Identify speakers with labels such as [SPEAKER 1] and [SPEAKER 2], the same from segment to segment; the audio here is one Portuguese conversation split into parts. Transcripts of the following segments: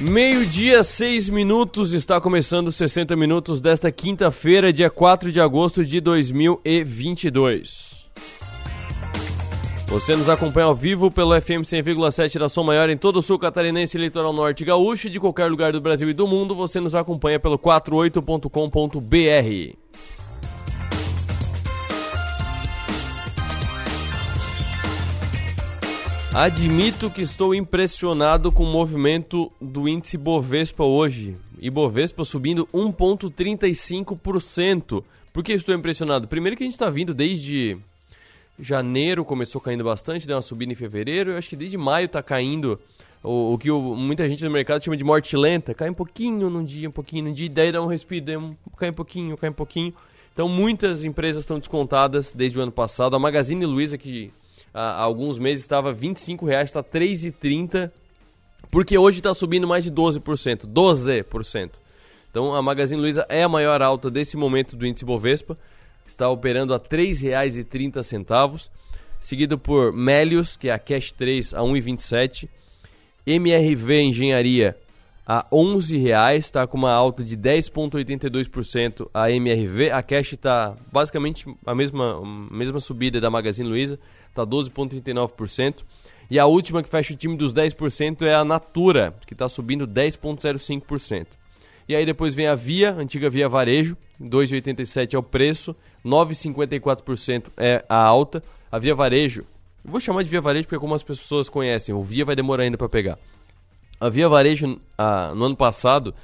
[SPEAKER 1] Meio-dia, seis minutos, está começando 60 minutos desta quinta-feira, dia 4 de agosto de 2022. Você nos acompanha ao vivo pelo FM 100,7 da Som Maior em todo o sul catarinense, litoral norte gaúcho e de qualquer lugar do Brasil e do mundo. Você nos acompanha pelo 48.com.br. Admito que estou impressionado com o movimento do índice Bovespa hoje. E Bovespa subindo 1,35%. Por que estou impressionado? Primeiro que a gente está vindo desde janeiro, começou caindo bastante, deu uma subida em fevereiro. Eu acho que desde maio está caindo o, o que o, muita gente no mercado chama de morte lenta. Cai um pouquinho num dia, um pouquinho num dia, daí dá um respiro, um, cai um pouquinho, cai um pouquinho. Então muitas empresas estão descontadas desde o ano passado. A Magazine Luiza, que há alguns meses estava R$ 25,00, está R$ 3,30, porque hoje está subindo mais de 12%, 12%. Então a Magazine Luiza é a maior alta desse momento do índice Bovespa, está operando a R$ 3,30, seguido por Melius, que é a Cash 3 a 1,27, MRV Engenharia a R$ 11,00, está com uma alta de 10,82% a MRV. A Cash está basicamente a mesma, a mesma subida da Magazine Luiza, está 12,39%. E a última que fecha o time dos 10% é a Natura, que está subindo 10,05%. E aí depois vem a Via, antiga Via Varejo, 2,87% é o preço, 9,54% é a alta. A Via Varejo, vou chamar de Via Varejo porque como as pessoas conhecem, o Via vai demorar ainda para pegar. A Via Varejo, ah, no ano passado,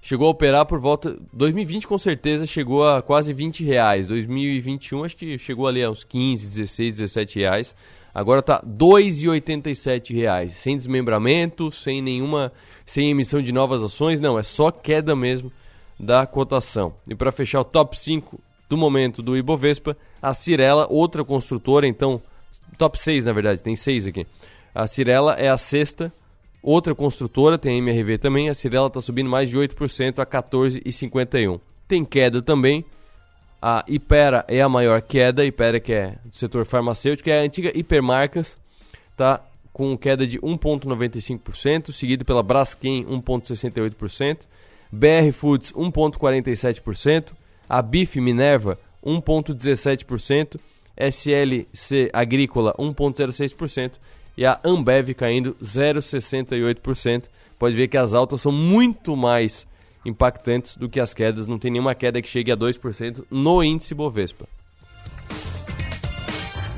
[SPEAKER 1] chegou a operar por volta. 2020 com certeza chegou a quase 20 reais. 2021 acho que chegou ali a uns 15, 16, 17 reais. Agora tá 2,87 reais, sem desmembramento, sem nenhuma, sem emissão de novas ações, não, é só queda mesmo da cotação. E para fechar o top 5 do momento do Ibovespa, a Cirela, outra construtora, então top 6 na verdade, tem 6 aqui. A Cirela é a sexta Outra construtora, tem a MRV também, a Cirela está subindo mais de 8% a 14,51. Tem queda também. A Ipera é a maior queda, Ipera que é do setor farmacêutico, é a antiga Hipermarcas, está com queda de 1,95%, seguido pela Braskem 1,68%, BR Foods 1,47%, a Bif Minerva 1,17%, SLC Agrícola 1,06%, e a Ambev caindo 0,68%. Pode ver que as altas são muito mais impactantes do que as quedas, não tem nenhuma queda que chegue a 2% no índice Bovespa.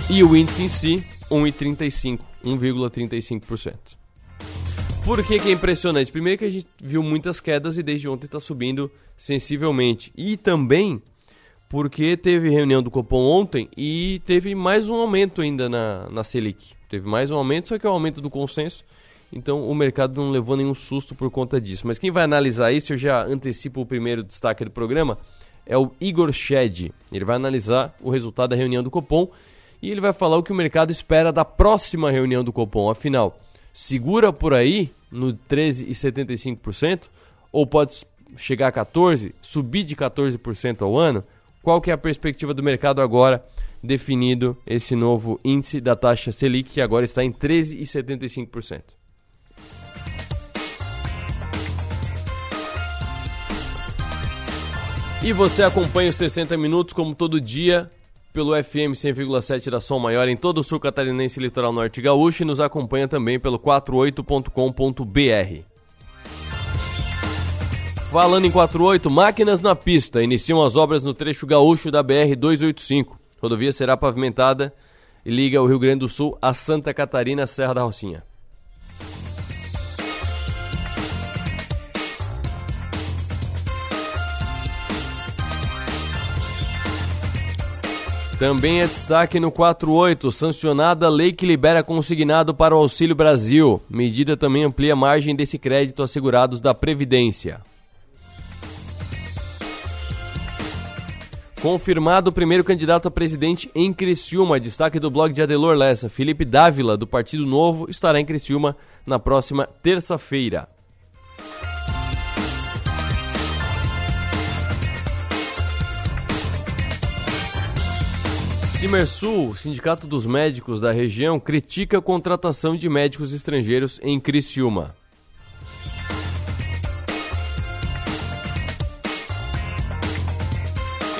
[SPEAKER 1] E o índice em si, 1,35%, 1,35%. Por que, que é impressionante? Primeiro que a gente viu muitas quedas e desde ontem está subindo sensivelmente. E também porque teve reunião do Copom ontem e teve mais um aumento ainda na, na Selic. Teve mais um aumento, só que é o um aumento do consenso. Então o mercado não levou nenhum susto por conta disso. Mas quem vai analisar isso, eu já antecipo o primeiro destaque do programa, é o Igor Shed. Ele vai analisar o resultado da reunião do Copom e ele vai falar o que o mercado espera da próxima reunião do Copom. Afinal, segura por aí no 13,75% ou pode chegar a 14%, subir de 14% ao ano? Qual que é a perspectiva do mercado agora definido esse novo índice da taxa Selic, que agora está em 13,75%. E você acompanha os 60 minutos como todo dia pelo FM 100,7 da Som Maior em todo o sul catarinense litoral norte gaúcho e nos acompanha também pelo 48.com.br. Falando em 48, máquinas na pista. Iniciam as obras no trecho gaúcho da BR 285. A rodovia será pavimentada e liga o Rio Grande do Sul a Santa Catarina, Serra da Rocinha. Também é destaque no 48, sancionada lei que libera consignado para o Auxílio Brasil. Medida também amplia a margem desse crédito assegurados da Previdência. Confirmado o primeiro candidato a presidente em Criciúma. Destaque do blog de Adelor Lessa. Felipe Dávila, do Partido Novo, estará em Criciúma na próxima terça-feira. Cimersul, Sindicato dos Médicos da região, critica a contratação de médicos estrangeiros em Criciúma.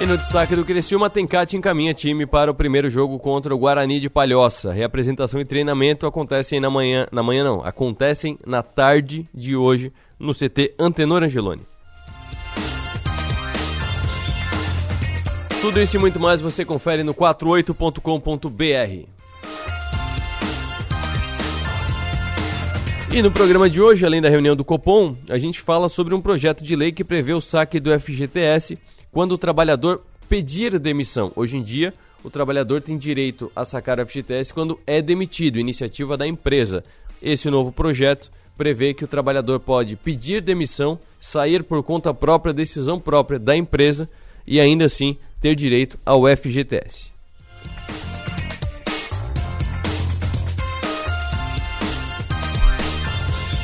[SPEAKER 1] E no destaque do Criciúma, Tencate encaminha time para o primeiro jogo contra o Guarani de Palhoça. Reapresentação e treinamento acontecem na manhã, na manhã não, acontecem na tarde de hoje no CT Antenor Angeloni. Tudo isso e muito mais você confere no 48.com.br. E no programa de hoje, além da reunião do Copom, a gente fala sobre um projeto de lei que prevê o saque do FGTS quando o trabalhador pedir demissão. Hoje em dia, o trabalhador tem direito a sacar o FGTS quando é demitido, iniciativa da empresa. Esse novo projeto prevê que o trabalhador pode pedir demissão, sair por conta própria, decisão própria da empresa e ainda assim ter direito ao FGTS.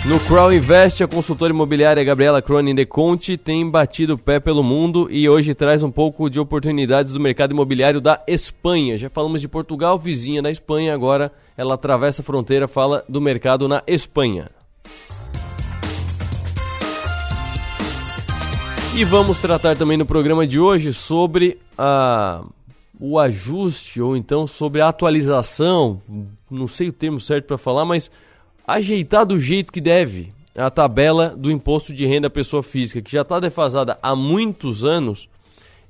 [SPEAKER 1] No Crow Invest, a consultora imobiliária Gabriela Cronin de Conte tem batido o pé pelo mundo e hoje traz um pouco de oportunidades do mercado imobiliário da Espanha. Já falamos de Portugal, vizinha da Espanha, agora ela atravessa a fronteira, fala do mercado na Espanha. E vamos tratar também no programa de hoje sobre a, o ajuste ou então sobre a atualização, não sei o termo certo para falar, mas ajeitar do jeito que deve a tabela do imposto de renda à pessoa física, que já está defasada há muitos anos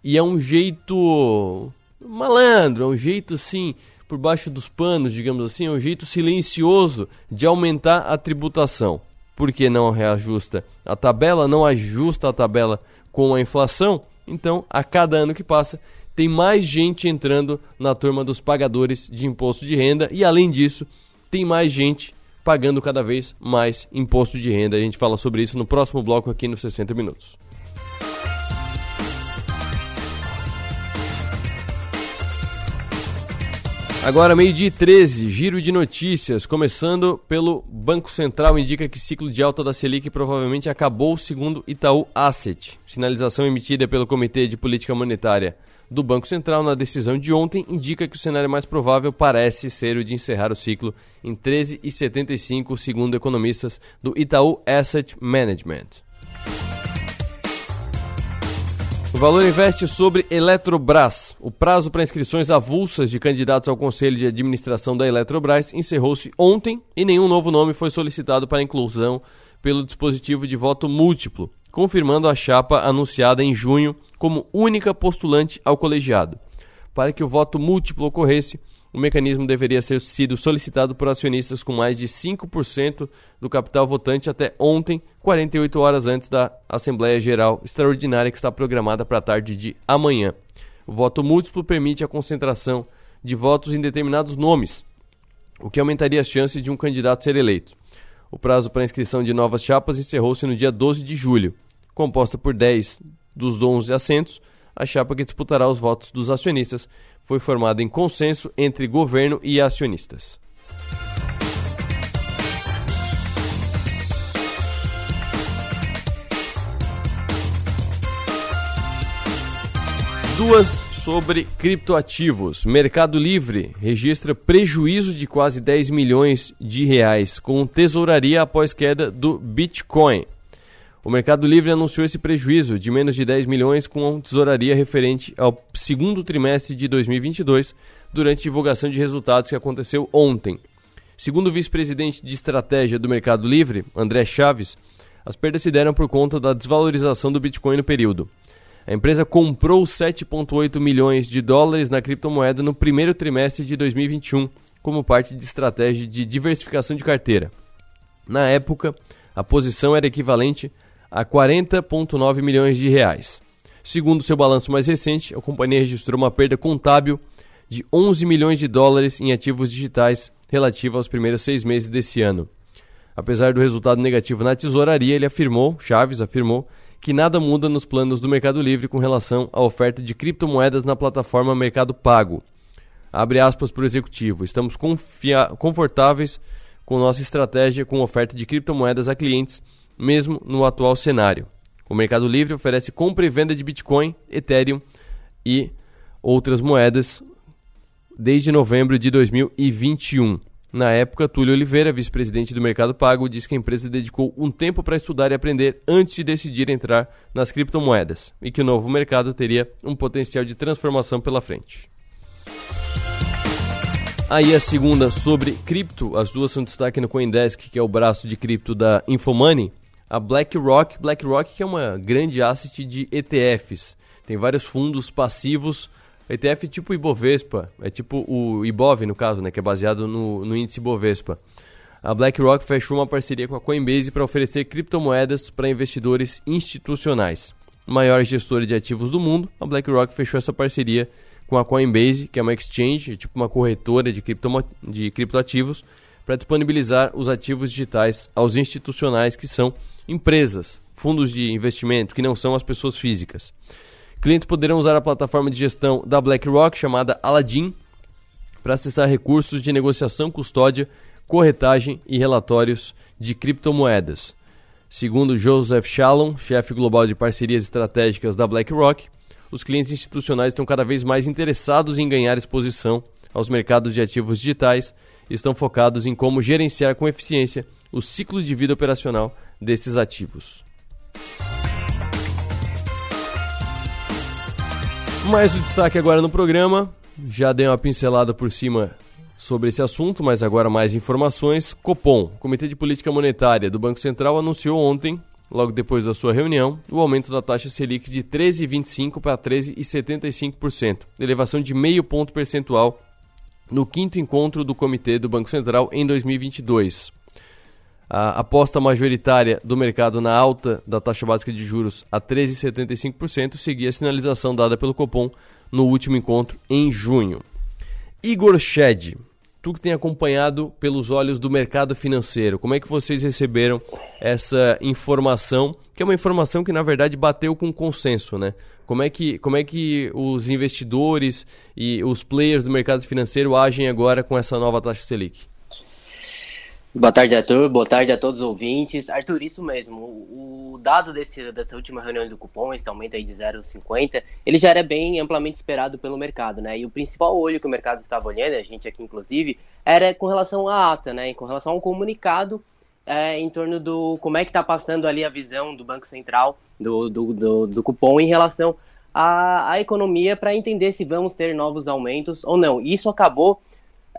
[SPEAKER 1] e é um jeito malandro, é um jeito assim, por baixo dos panos, digamos assim, é um jeito silencioso de aumentar a tributação. Por que não reajusta a tabela, não ajusta a tabela com a inflação? Então, a cada ano que passa, tem mais gente entrando na turma dos pagadores de imposto de renda e, além disso, tem mais gente pagando cada vez mais imposto de renda. A gente fala sobre isso no próximo bloco aqui nos 60 Minutos. Agora, meio-dia 13, giro de notícias. Começando pelo Banco Central, indica que ciclo de alta da Selic provavelmente acabou, segundo Itaú Asset. Sinalização emitida pelo Comitê de Política Monetária do Banco Central na decisão de ontem indica que o cenário mais provável parece ser o de encerrar o ciclo em 13,75, segundo economistas do Itaú Asset Management. O Valor investe sobre Eletrobras. O prazo para inscrições avulsas de candidatos ao Conselho de Administração da Eletrobras encerrou-se ontem e nenhum novo nome foi solicitado para inclusão pelo dispositivo de voto múltiplo, confirmando a chapa anunciada em junho como única postulante ao colegiado. Para que o voto múltiplo ocorresse, o mecanismo deveria ter sido solicitado por acionistas com mais de 5% do capital votante até ontem, 48 horas antes da Assembleia Geral Extraordinária que está programada para a tarde de amanhã. O voto múltiplo permite a concentração de votos em determinados nomes, o que aumentaria as chances de um candidato ser eleito. O prazo para inscrição de novas chapas encerrou-se no dia 12 de julho. Composta por 10 dos 11 assentos, a chapa que disputará os votos dos acionistas foi formada em consenso entre governo e acionistas. Duas sobre criptoativos. Mercado Livre registra prejuízo de quase 10 milhões de reais com tesouraria após queda do Bitcoin. O Mercado Livre anunciou esse prejuízo de menos de 10 milhões com tesouraria referente ao segundo trimestre de 2022, durante divulgação de resultados que aconteceu ontem. Segundo o vice-presidente de estratégia do Mercado Livre, André Chaves, as perdas se deram por conta da desvalorização do Bitcoin no período. A empresa comprou 7,8 milhões de dólares na criptomoeda no primeiro trimestre de 2021, como parte de estratégia de diversificação de carteira. Na época, a posição era equivalente a 40,9 milhões de reais. Segundo seu balanço mais recente, a companhia registrou uma perda contábil de 11 milhões de dólares em ativos digitais relativa aos primeiros seis meses desse ano. Apesar do resultado negativo na tesouraria, ele afirmou, Chaves afirmou, que nada muda nos planos do Mercado Livre com relação à oferta de criptomoedas na plataforma Mercado Pago. Abre aspas para o executivo. Estamos confortáveis com nossa estratégia com oferta de criptomoedas a clientes mesmo no atual cenário. O Mercado Livre oferece compra e venda de Bitcoin, Ethereum e outras moedas desde novembro de 2021. Na época, Túlio Oliveira, vice-presidente do Mercado Pago, disse que a empresa dedicou um tempo para estudar e aprender antes de decidir entrar nas criptomoedas e que o novo mercado teria um potencial de transformação pela frente. Aí a segunda sobre cripto, as duas são destaque no Coindesk, que é o braço de cripto da Infomoney. A BlackRock, BlackRock que é uma grande asset de ETFs, tem vários fundos passivos, ETF tipo Ibovespa, é tipo o Ibov no caso, né, que é baseado no, no índice Ibovespa. A BlackRock fechou uma parceria com a Coinbase para oferecer criptomoedas para investidores institucionais. Maior gestora de ativos do mundo, a BlackRock fechou essa parceria com a Coinbase, que é uma exchange, tipo uma corretora de, cripto, de criptoativos, para disponibilizar os ativos digitais aos institucionais que são empresas, fundos de investimento, que não são as pessoas físicas. Clientes poderão usar a plataforma de gestão da BlackRock chamada Aladdin para acessar recursos de negociação, custódia, corretagem e relatórios de criptomoedas. Segundo Joseph Shalom, chefe global de parcerias estratégicas da BlackRock, os clientes institucionais estão cada vez mais interessados em ganhar exposição aos mercados de ativos digitais e estão focados em como gerenciar com eficiência o ciclo de vida operacional desses ativos. Mais o destaque agora no programa. Já dei uma pincelada por cima sobre esse assunto, mas agora mais informações. Copom, Comitê de Política Monetária do Banco Central, anunciou ontem logo depois da sua reunião, o aumento da taxa Selic de 13,25% para 13,75%, elevação de meio ponto percentual no quinto encontro do Comitê do Banco Central em 2022. A aposta majoritária do mercado na alta da taxa básica de juros a 13,75% seguia a sinalização dada pelo Copom no último encontro em junho. Igor Shed, tu que tem acompanhado pelos olhos do mercado financeiro, como é que vocês receberam essa informação, que é uma informação que na verdade bateu com consenso, né? Como é que, como é que os investidores e os players do mercado financeiro agem agora com essa nova taxa Selic?
[SPEAKER 2] Boa tarde, Arthur. Boa tarde a todos os ouvintes. Arthur, isso mesmo. O, dado desse, dessa última reunião do cupom, esse aumento aí de 0,50, ele já era bem amplamente esperado pelo mercado, né? E o principal olho que o mercado estava olhando, a gente aqui inclusive, era com relação à ata, né? Com relação ao comunicado é, em torno do como é que está passando ali a visão do Banco Central, do, do, do, do cupom em relação à, à economia para entender se vamos ter novos aumentos ou não. Isso acabou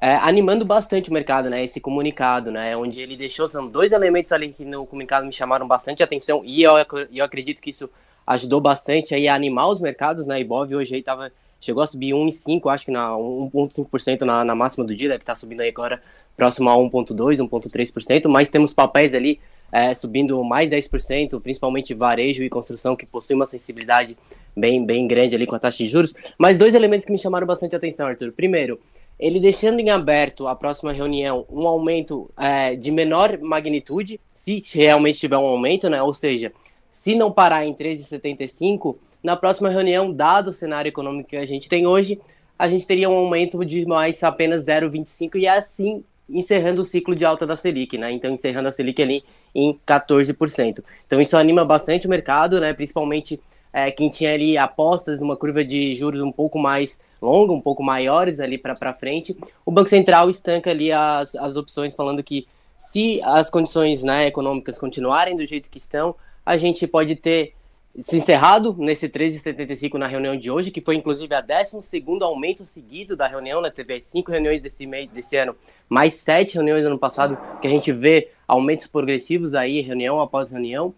[SPEAKER 2] é, animando bastante o mercado, né? Esse comunicado, né? Onde ele deixou, são dois elementos ali que no comunicado me chamaram bastante atenção e eu, eu acredito que isso ajudou bastante aí a animar os mercados, né? Ibov hoje aí tava, chegou a subir 1,5, acho que na 1,5% na, na máxima do dia, deve estar subindo aí agora próximo a 1,2, 1,3%, mas temos papéis ali é, subindo mais 10%, principalmente varejo e construção, que possui uma sensibilidade bem, bem grande ali com a taxa de juros. Mas dois elementos que me chamaram bastante atenção, Arthur. Primeiro, ele deixando em aberto a próxima reunião um aumento é, de menor magnitude, se realmente tiver um aumento, né? Ou seja, se não parar em 13,75, na próxima reunião, dado o cenário econômico que a gente tem hoje, a gente teria um aumento de mais apenas 0,25 e assim encerrando o ciclo de alta da Selic, né? Então encerrando a Selic ali em 14%. Então isso anima bastante o mercado, né? Principalmente é, quem tinha ali apostas numa curva de juros um pouco mais longa, um pouco maiores ali para frente, o Banco Central estanca ali as, as opções, falando que se as condições né, econômicas continuarem do jeito que estão, a gente pode ter se encerrado nesse 13,75 na reunião de hoje, que foi inclusive a 12 aumento seguido da reunião, né? Teve cinco reuniões desse, mês, desse ano, mais sete reuniões no ano passado, que a gente vê aumentos progressivos aí, reunião após reunião.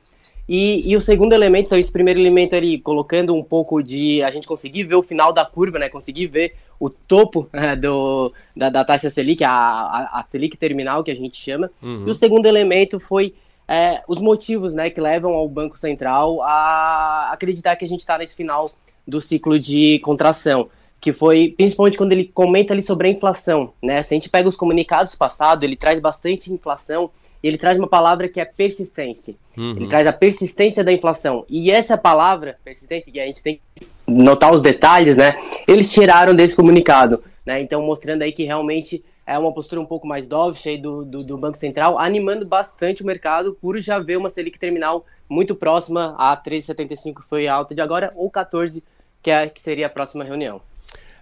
[SPEAKER 2] E, e, o segundo elemento, então, esse primeiro elemento ali, colocando um pouco de a gente conseguir ver o final da curva, né? Conseguir ver o topo né, do, da, da, taxa Selic, a, a, Selic terminal que a gente chama. Uhum. E o segundo elemento foi é, os motivos né, que levam ao Banco Central a acreditar que a gente está nesse final do ciclo de contração. Que foi principalmente quando ele comenta ali sobre a inflação. Né? Se a gente pega os comunicados passados, ele traz bastante inflação e ele traz uma palavra que é persistência. Uhum. Ele traz a persistência da inflação. E essa palavra, persistência, que a gente tem que notar os detalhes, né? Eles tiraram desse comunicado, né? Então, mostrando aí que realmente é uma postura um pouco mais dovish do, do, do, Banco Central, animando bastante o mercado por já ver uma Selic terminal muito próxima a 13,75 que foi a alta de agora, ou 14, que, é, que seria a próxima reunião.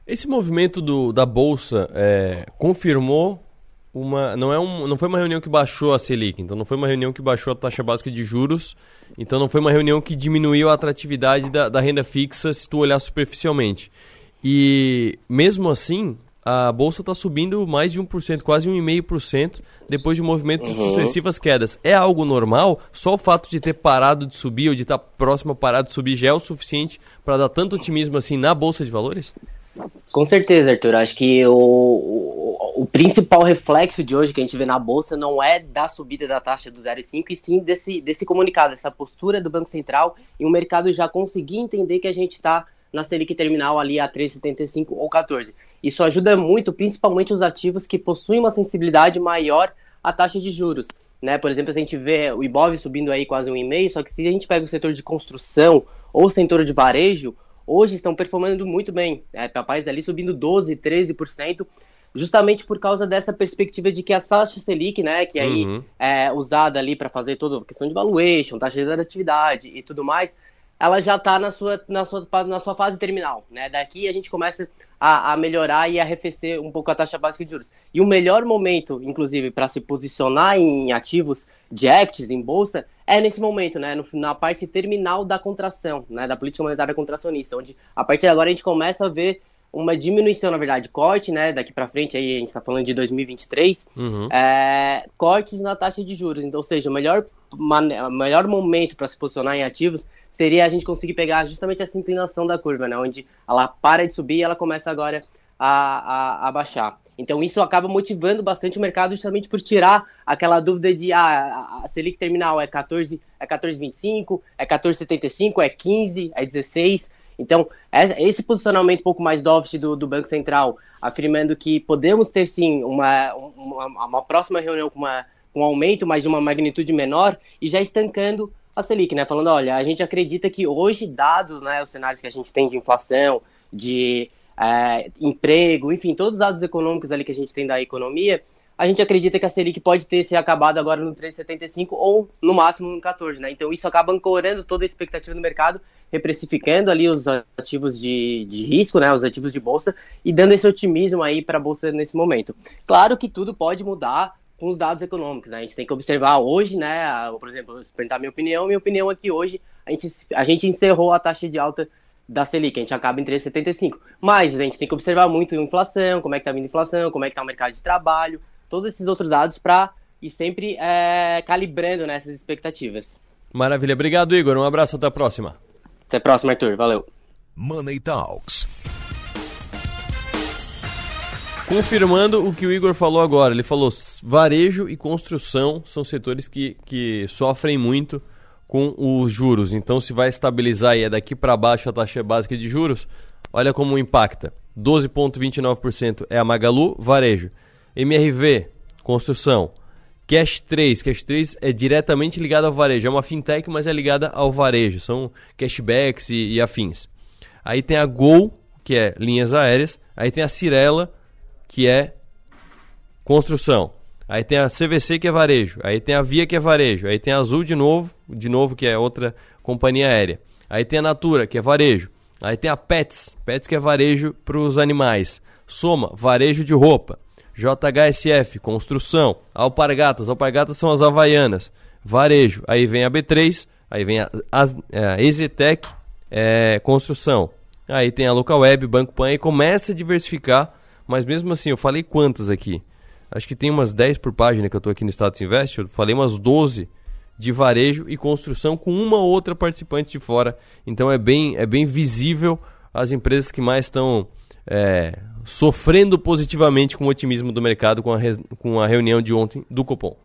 [SPEAKER 1] Esse movimento do, da Bolsa é, confirmou uma não é um, não foi uma reunião que baixou a Selic, então não foi uma reunião que baixou a taxa básica de juros, então não foi uma reunião que diminuiu a atratividade da, da renda fixa se tu olhar superficialmente. E mesmo assim, a bolsa está subindo mais de 1%, quase 1,5% depois de movimentos uhum. de sucessivas quedas. É algo normal? Só o fato de ter parado de subir ou de estar tá próximo a parar de subir já é o suficiente para dar tanto otimismo assim na bolsa de valores?
[SPEAKER 2] Com certeza, Arthur. Acho que o, o, o, principal reflexo de hoje que a gente vê na Bolsa não é da subida da taxa do 0,5, e sim desse, desse comunicado, dessa postura do Banco Central e o mercado já conseguir entender que a gente está na Selic terminal ali a 3,75 ou 14. Isso ajuda muito, principalmente os ativos que possuem uma sensibilidade maior à taxa de juros. Né? Por exemplo, a gente vê o Ibov subindo aí quase um e meio, só que se a gente pega o setor de construção ou o setor de varejo, hoje estão performando muito bem. É, capaz ali subindo 12%, 13%, justamente por causa dessa perspectiva de que a taxa Selic, né, que aí uhum. é usada ali para fazer toda a questão de valuation, taxa de atividade e tudo mais, ela já está na sua, na, sua, na sua fase terminal. Né? Daqui a gente começa a, a, melhorar e arrefecer um pouco a taxa básica de juros. E o melhor momento, inclusive, para se posicionar em ativos de equities, em bolsa, é nesse momento, né? No, na parte terminal da contração, né? Da política monetária contracionista, onde a partir de agora a gente começa a ver uma diminuição, na verdade, corte, né? Daqui para frente, aí a gente está falando de 2023, uhum. é, cortes na taxa de juros. Então, ou seja, o melhor, o melhor momento para se posicionar em ativos seria a gente conseguir pegar justamente essa inclinação da curva, né? Onde ela para de subir e ela começa agora a, a, a baixar. Então isso acaba motivando bastante o mercado justamente por tirar aquela dúvida de ah, a Selic terminal é 14, é 14,25, é 14,75, é 15, é 16. Então, é, esse posicionamento um pouco mais dovish do, do Banco Central, afirmando que podemos ter sim uma, uma, uma próxima reunião com, uma, com um aumento, mas de uma magnitude menor, e já estancando a Selic, né? Falando, olha, a gente acredita que hoje, dado né, os cenários que a gente tem de inflação, de é, emprego, enfim, todos os dados econômicos ali que a gente tem da economia, a gente acredita que a Selic pode ter se acabado agora no 3,75 ou no máximo no 14, né? Então isso acaba ancorando toda a expectativa do mercado, reprecificando ali os ativos de, de risco, né? Os ativos de bolsa e dando esse otimismo aí para a bolsa nesse momento. Claro que tudo pode mudar com os dados econômicos. Né? A gente tem que observar hoje, né? Por exemplo, perguntar minha opinião, minha opinião aqui hoje, a gente, a gente encerrou a taxa de alta da Selic, a gente acaba em 3,75. Mas a gente tem que observar muito a inflação, como é que está vindo a inflação, como é que está o mercado de trabalho, todos esses outros dados para ir sempre é, calibrando nessas expectativas.
[SPEAKER 1] Maravilha. Obrigado, Igor. Um abraço. Até a próxima.
[SPEAKER 2] Até a próxima, Arthur. Valeu.
[SPEAKER 3] Money Talks.
[SPEAKER 1] Confirmando o que o Igor falou agora, ele falou varejo e construção são setores que, que sofrem muito com os juros. Então, se vai estabilizar e é daqui para baixo a taxa básica de juros, olha como impacta. 12,29% é a Magalu, varejo. MRV, construção. Cash 3, Cash 3 é diretamente ligado ao varejo. É uma fintech, mas é ligada ao varejo. São cashbacks e, e afins. Aí tem a Gol, que é linhas aéreas. Aí tem a Cirela, que é construção. Aí tem a CVC que é varejo, aí tem a Via que é varejo, aí tem a Azul de novo, de novo que é outra companhia aérea. Aí tem a Natura que é varejo. Aí tem a Pets, Pets que é varejo para os animais. Soma, varejo de roupa. JHSF, construção. Alpargatas, alpargatas são as havaianas. Varejo. Aí vem a B3, aí vem a, a, a Exetec, é, construção. Aí tem a Local Web, Banco Pan e começa a diversificar mas mesmo assim, eu falei quantas aqui? Acho que tem umas 10 por página que eu estou aqui no Status Invest. Eu falei umas 12 de varejo e construção com uma outra participante de fora. Então é bem, é bem visível as empresas que mais estão é, sofrendo positivamente com o otimismo do mercado com a, com a reunião de ontem do Copom.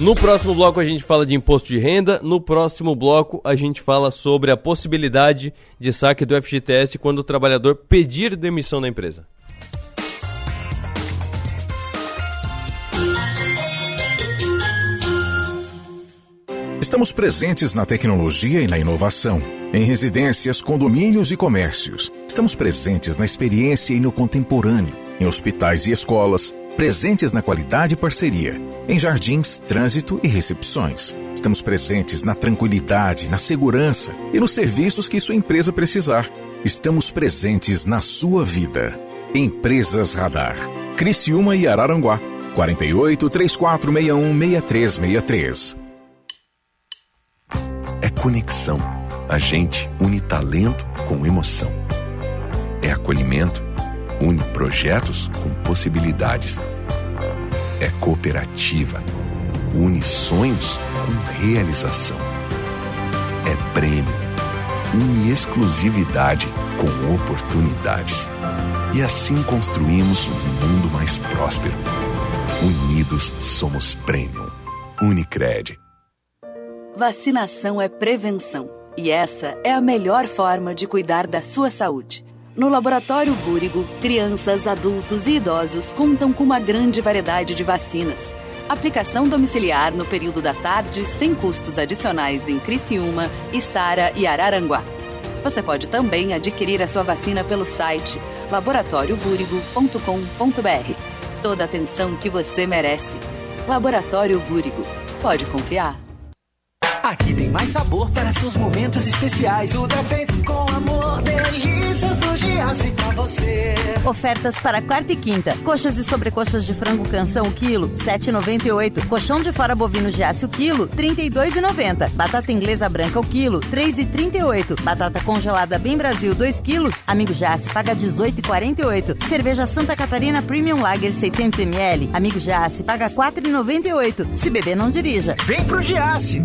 [SPEAKER 1] No próximo bloco a gente fala de imposto de renda. No próximo bloco a gente fala sobre a possibilidade de saque do FGTS quando o trabalhador pedir demissão da empresa.
[SPEAKER 3] Estamos presentes na tecnologia e na inovação, em residências, condomínios e comércios. Estamos presentes na experiência e no contemporâneo, em hospitais e escolas presentes na qualidade e parceria, em jardins, trânsito e recepções. Estamos presentes na tranquilidade, na segurança e nos serviços que sua empresa precisar. Estamos presentes na sua vida. Empresas Radar. Criciúma e Araranguá. 48 3461 6363.
[SPEAKER 4] É conexão. A gente une talento com emoção. É acolhimento. Une projetos com possibilidades. É cooperativa. Une sonhos com realização. É prêmio. Une exclusividade com oportunidades. E assim construímos um mundo mais próspero. Unidos somos Premium. Unicred.
[SPEAKER 5] Vacinação é prevenção. E essa é a melhor forma de cuidar da sua saúde. No Laboratório Búrigo, crianças, adultos e idosos contam com uma grande variedade de vacinas. Aplicação domiciliar no período da tarde sem custos adicionais em Criciúma, Içara e Araranguá. Você pode também adquirir a sua vacina pelo site laboratóriobúrigo.com.br. Toda a atenção que você merece. Laboratório Búrigo. Pode confiar.
[SPEAKER 6] Aqui tem mais sabor para seus momentos especiais. Tudo é feito com amor, delícias do Giasse pra você.
[SPEAKER 7] Ofertas para quarta e quinta. Coxas e sobrecoxas de frango canção o quilo, 7,98. Colchão de fora bovino Giasse o quilo, 32,90. Batata inglesa branca o quilo, 3,38. Batata congelada Bem Brasil 2 quilos, amigo Giasse paga 18,48. Cerveja Santa Catarina Premium Lager 600 ml, amigo Giasse paga 4,98. Se beber não dirija.
[SPEAKER 6] Vem pro Giasse.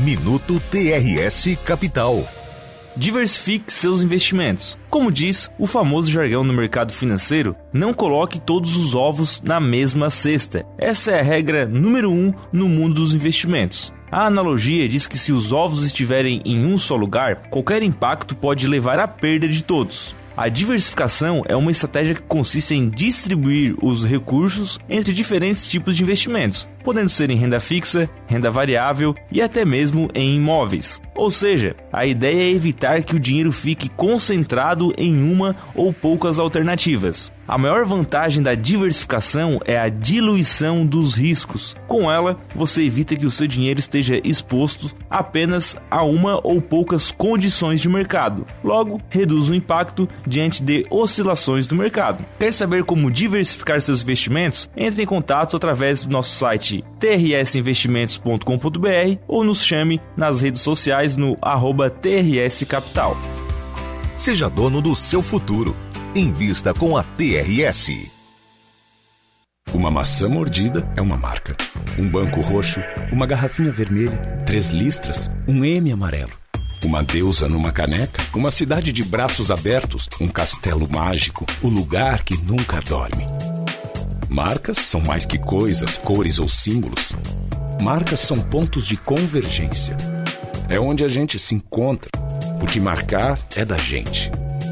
[SPEAKER 3] Minuto TRS Capital.
[SPEAKER 8] Diversifique seus investimentos. Como diz o famoso jargão no mercado financeiro, não coloque todos os ovos na mesma cesta. Essa é a regra número um no mundo dos investimentos. A analogia diz que se os ovos estiverem em um só lugar, qualquer impacto pode levar à perda de todos. A diversificação é uma estratégia que consiste em distribuir os recursos entre diferentes tipos de investimentos, podendo ser em renda fixa, renda variável e até mesmo em imóveis. Ou seja, a ideia é evitar que o dinheiro fique concentrado em uma ou poucas alternativas. A maior vantagem da diversificação é a diluição dos riscos. Com ela, você evita que o seu dinheiro esteja exposto apenas a uma ou poucas condições de mercado. Logo, reduz o impacto diante de oscilações do mercado. Quer saber como diversificar seus investimentos? Entre em contato através do nosso site trsinvestimentos.com.br ou nos chame nas redes sociais no arroba.
[SPEAKER 3] Seja dono do seu futuro. Invista com a TRS.
[SPEAKER 9] Uma maçã mordida é uma marca. Um banco roxo, uma garrafinha vermelha, três listras, um M amarelo. Uma deusa numa caneca, uma cidade de braços abertos, um castelo mágico, o lugar que nunca dorme. Marcas são mais que coisas, cores ou símbolos. Marcas são pontos de convergência. É onde a gente se encontra, porque marcar é da gente.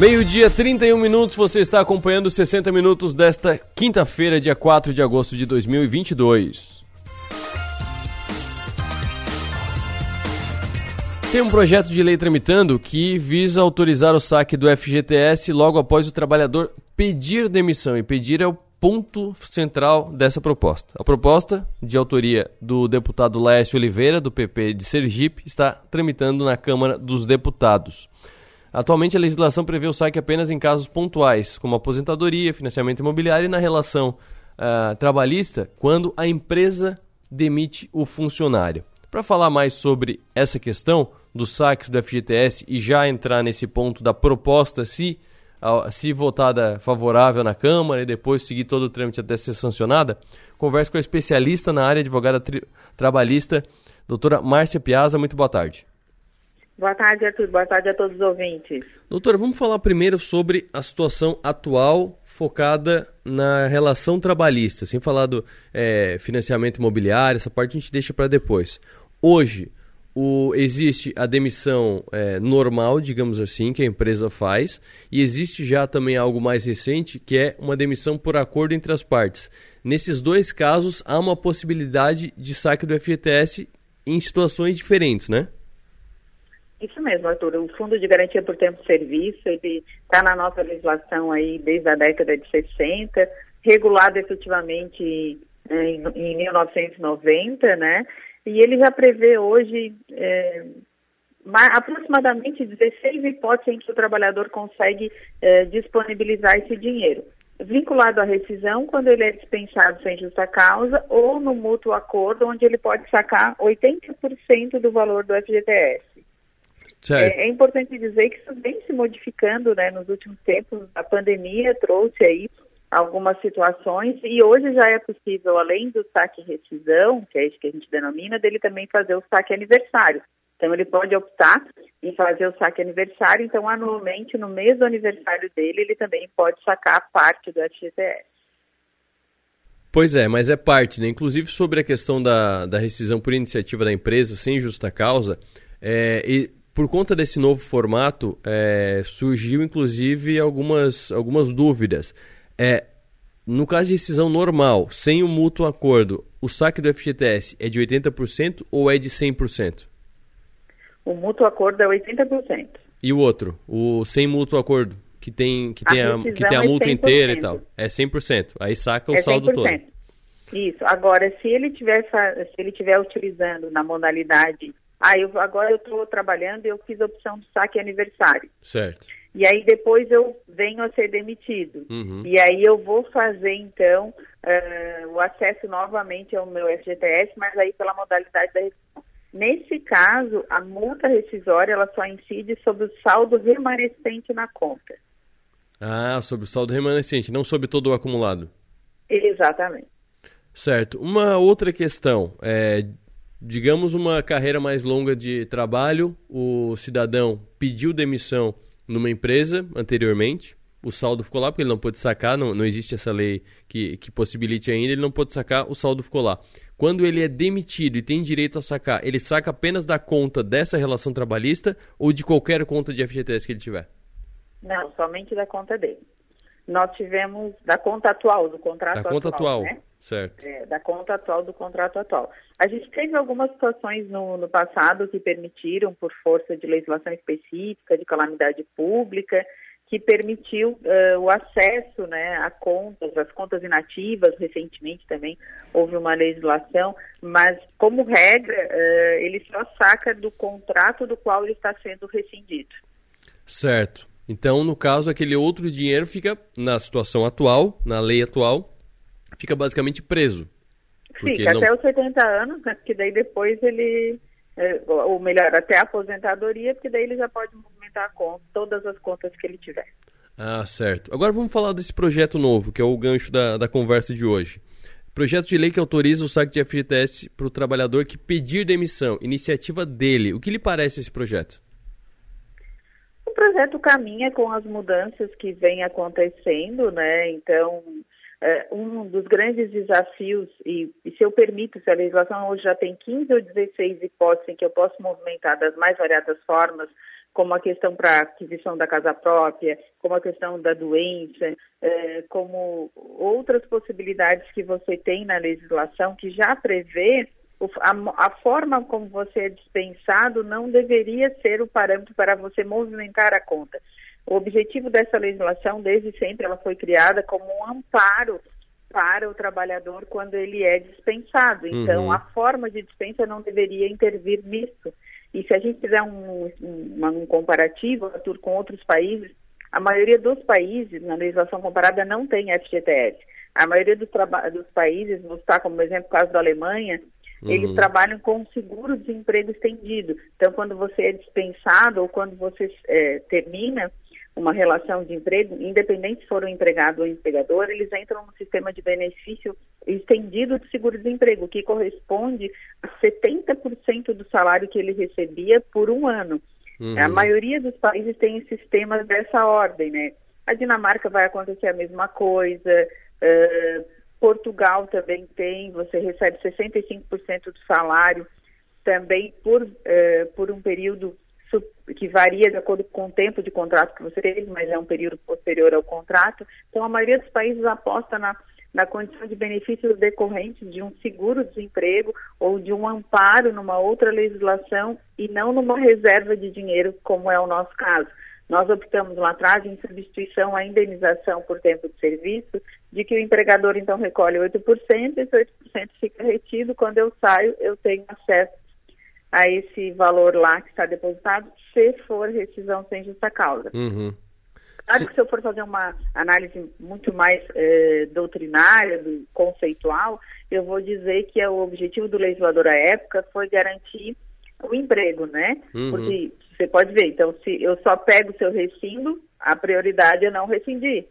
[SPEAKER 1] Meio-dia, 31 minutos, você está acompanhando 60 minutos desta quinta-feira, dia 4 de agosto de 2022. Tem um projeto de lei tramitando que visa autorizar o saque do FGTS logo após o trabalhador pedir demissão. E pedir é o ponto central dessa proposta. A proposta, de autoria do deputado Laércio Oliveira, do PP de Sergipe, está tramitando na Câmara dos Deputados. Atualmente, a legislação prevê o saque apenas em casos pontuais, como aposentadoria, financiamento imobiliário e na relação uh, trabalhista, quando a empresa demite o funcionário. Para falar mais sobre essa questão dos saques do FGTS e já entrar nesse ponto da proposta, se, uh, se votada favorável na Câmara e depois seguir todo o trâmite até ser sancionada, converso com a especialista na área advogada trabalhista, doutora Márcia Piazza. Muito boa tarde.
[SPEAKER 10] Boa tarde, Arthur. Boa tarde a todos os ouvintes.
[SPEAKER 1] Doutora, vamos falar primeiro sobre a situação atual focada na relação trabalhista, sem falar do é, financiamento imobiliário, essa parte a gente deixa para depois. Hoje, o, existe a demissão é, normal, digamos assim, que a empresa faz, e existe já também algo mais recente, que é uma demissão por acordo entre as partes. Nesses dois casos, há uma possibilidade de saque do FGTS em situações diferentes, né?
[SPEAKER 10] Isso mesmo, Arthur. O Fundo de Garantia por Tempo de Serviço, ele está na nossa legislação aí desde a década de 60, regulado efetivamente eh, em, em 1990, né? E ele já prevê hoje é, aproximadamente 16 hipóteses em que o trabalhador consegue é, disponibilizar esse dinheiro. Vinculado à rescisão, quando ele é dispensado sem justa causa, ou no mútuo acordo, onde ele pode sacar 80% do valor do FGTS. É, é, importante dizer que isso vem se modificando né, nos últimos tempos. A pandemia trouxe aí algumas situações e hoje já é possível, além do saque rescisão, que é isso que a gente denomina, dele também fazer o saque aniversário. Então ele pode optar em fazer o saque aniversário, então anualmente, no mês do aniversário dele, ele também pode sacar parte do FGTS.
[SPEAKER 1] Pois é, mas é parte, né? Inclusive sobre a questão da, da rescisão por iniciativa da empresa, sem justa causa, é, e por conta desse novo formato, é, surgiu inclusive algumas, algumas dúvidas. É, no caso de decisão normal, sem o mútuo acordo, o saque do FGTS é de 80% ou é de 100%?
[SPEAKER 10] O mútuo acordo é 80%.
[SPEAKER 1] E o outro, o sem mútuo acordo, que tem, que tem a, a que tem a multa é inteira e tal, é 100%. Aí saca o é saldo todo.
[SPEAKER 10] Isso. Agora, se ele tiver se ele tiver utilizando na modalidade ah, eu, agora eu estou trabalhando e eu fiz a opção do saque aniversário.
[SPEAKER 1] Certo.
[SPEAKER 10] E aí depois eu venho a ser demitido. Uhum. E aí eu vou fazer, então, uh, o acesso novamente ao meu FGTS, mas aí pela modalidade da rescisão. Nesse caso, a multa rescisória ela só incide sobre o saldo remanescente na conta.
[SPEAKER 1] Ah, sobre o saldo remanescente, não sobre todo o acumulado.
[SPEAKER 10] Exatamente.
[SPEAKER 1] Certo. Uma outra questão. É, digamos, uma carreira mais longa de trabalho, o cidadão pediu demissão numa empresa anteriormente, o saldo ficou lá porque ele não pôde sacar, não, não existe essa lei que, que possibilite ainda, ele não pôde sacar, o saldo ficou lá. Quando ele é demitido e tem direito a sacar, ele saca apenas da conta dessa relação trabalhista ou de qualquer conta de FGTS que ele tiver?
[SPEAKER 10] Não, somente da conta dele. Nós tivemos da conta atual, do contrato
[SPEAKER 1] da conta atual,
[SPEAKER 10] né?
[SPEAKER 1] certo.
[SPEAKER 10] É, da conta atual do contrato atual. A gente teve algumas situações no, no passado que permitiram, por força de legislação específica, de calamidade pública, que permitiu uh, o acesso né, a contas, as contas inativas, recentemente também houve uma legislação, mas como regra, uh, ele só saca do contrato do qual ele está sendo rescindido.
[SPEAKER 1] Certo. Então, no caso, aquele outro dinheiro fica na situação atual, na lei atual, fica basicamente preso.
[SPEAKER 10] Fica até os 70 anos, né? Porque daí depois ele, é, ou melhor, até a aposentadoria, porque daí ele já pode movimentar a conta, todas as contas que ele tiver.
[SPEAKER 1] Ah, certo. Agora vamos falar desse projeto novo, que é o gancho da, da conversa de hoje. Projeto de lei que autoriza o saque de FGTS para o trabalhador que pedir demissão. Iniciativa dele. O que lhe parece esse projeto?
[SPEAKER 10] Projeto caminha com as mudanças que vêm acontecendo, né? Então, é, um dos grandes desafios, e, e, se eu permito, se a legislação hoje já tem 15 ou 16 hipóteses em que eu posso movimentar das mais variadas formas, como a questão para aquisição da casa própria, como a questão da doença, é, como outras possibilidades que você tem na legislação que já prevê a, a, forma como você é dispensado não deveria ser o parâmetro para você movimentar a conta. O objetivo dessa legislação, desde sempre, ela foi criada como um amparo para o trabalhador quando ele é dispensado. Então, uhum. a forma de dispensa não deveria intervir nisso. E se a gente fizer um, um, um comparativo, Arthur, com outros países, a maioria dos países, na legislação comparada, não tem FGTS. A maioria dos, dos países, vou citar como exemplo o caso da Alemanha, Uhum. Eles trabalham com seguro-desemprego estendido. Então, quando você é dispensado ou quando você é, termina uma relação de emprego, independente se for um empregado ou empregador, eles entram no sistema de benefício estendido de seguro-desemprego, que corresponde a 70% do salário que ele recebia por um ano. Uhum. A maioria dos países tem sistemas dessa ordem, né? A Dinamarca vai acontecer a mesma coisa. Uh, Portugal também tem, você recebe 65% do salário também por, eh, por um período que varia de acordo com o tempo de contrato que você teve, mas é um período posterior ao contrato. Então, a maioria dos países aposta na, na condição de benefícios decorrentes de um seguro-desemprego ou de um amparo numa outra legislação e não numa reserva de dinheiro, como é o nosso caso. Nós optamos lá atrás em substituição à indenização por tempo de serviço, de que o empregador então recolhe 8%, e esse 8% fica retido. Quando eu saio, eu tenho acesso a esse valor lá que está depositado, se for rescisão sem justa causa.
[SPEAKER 1] Uhum.
[SPEAKER 10] Claro que se eu for fazer uma análise muito mais eh, doutrinária, do, conceitual, eu vou dizer que é o objetivo do legislador à época foi garantir o emprego, né? Uhum. Porque você pode ver, então, se eu só pego o seu rescindo, a prioridade é não rescindir.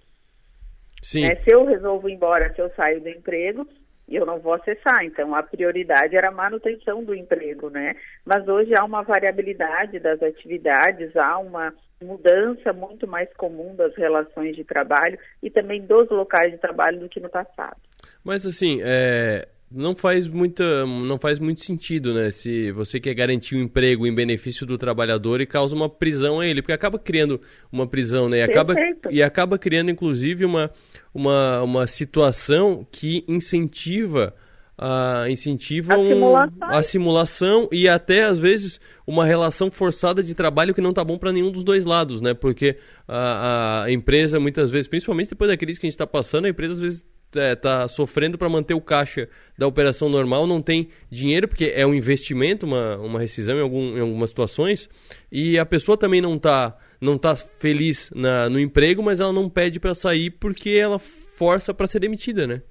[SPEAKER 1] Sim.
[SPEAKER 10] Né? Se eu resolvo ir embora, se eu saio do emprego, eu não vou acessar. Então, a prioridade era a manutenção do emprego, né? Mas hoje há uma variabilidade das atividades, há uma mudança muito mais comum das relações de trabalho e também dos locais de trabalho do que no passado.
[SPEAKER 1] Mas, assim, é, não faz muita não faz muito sentido, né? Se você quer garantir um emprego em benefício do trabalhador e causa uma prisão a ele, porque acaba criando uma prisão, né? E acaba, e acaba criando inclusive uma, uma, uma situação que incentiva a incentiva
[SPEAKER 10] a,
[SPEAKER 1] um,
[SPEAKER 10] simulação.
[SPEAKER 1] a simulação e até às vezes uma relação forçada de trabalho que não tá bom para nenhum dos dois lados, né? Porque a, a empresa muitas vezes, principalmente depois da crise que a gente está passando, a empresa às vezes é, tá sofrendo para manter o caixa da operação normal, não tem dinheiro, porque é um investimento, uma, uma rescisão em, algum, em algumas situações, e a pessoa também não está não tá feliz na, no emprego, mas ela não pede para sair porque ela força para ser demitida, né?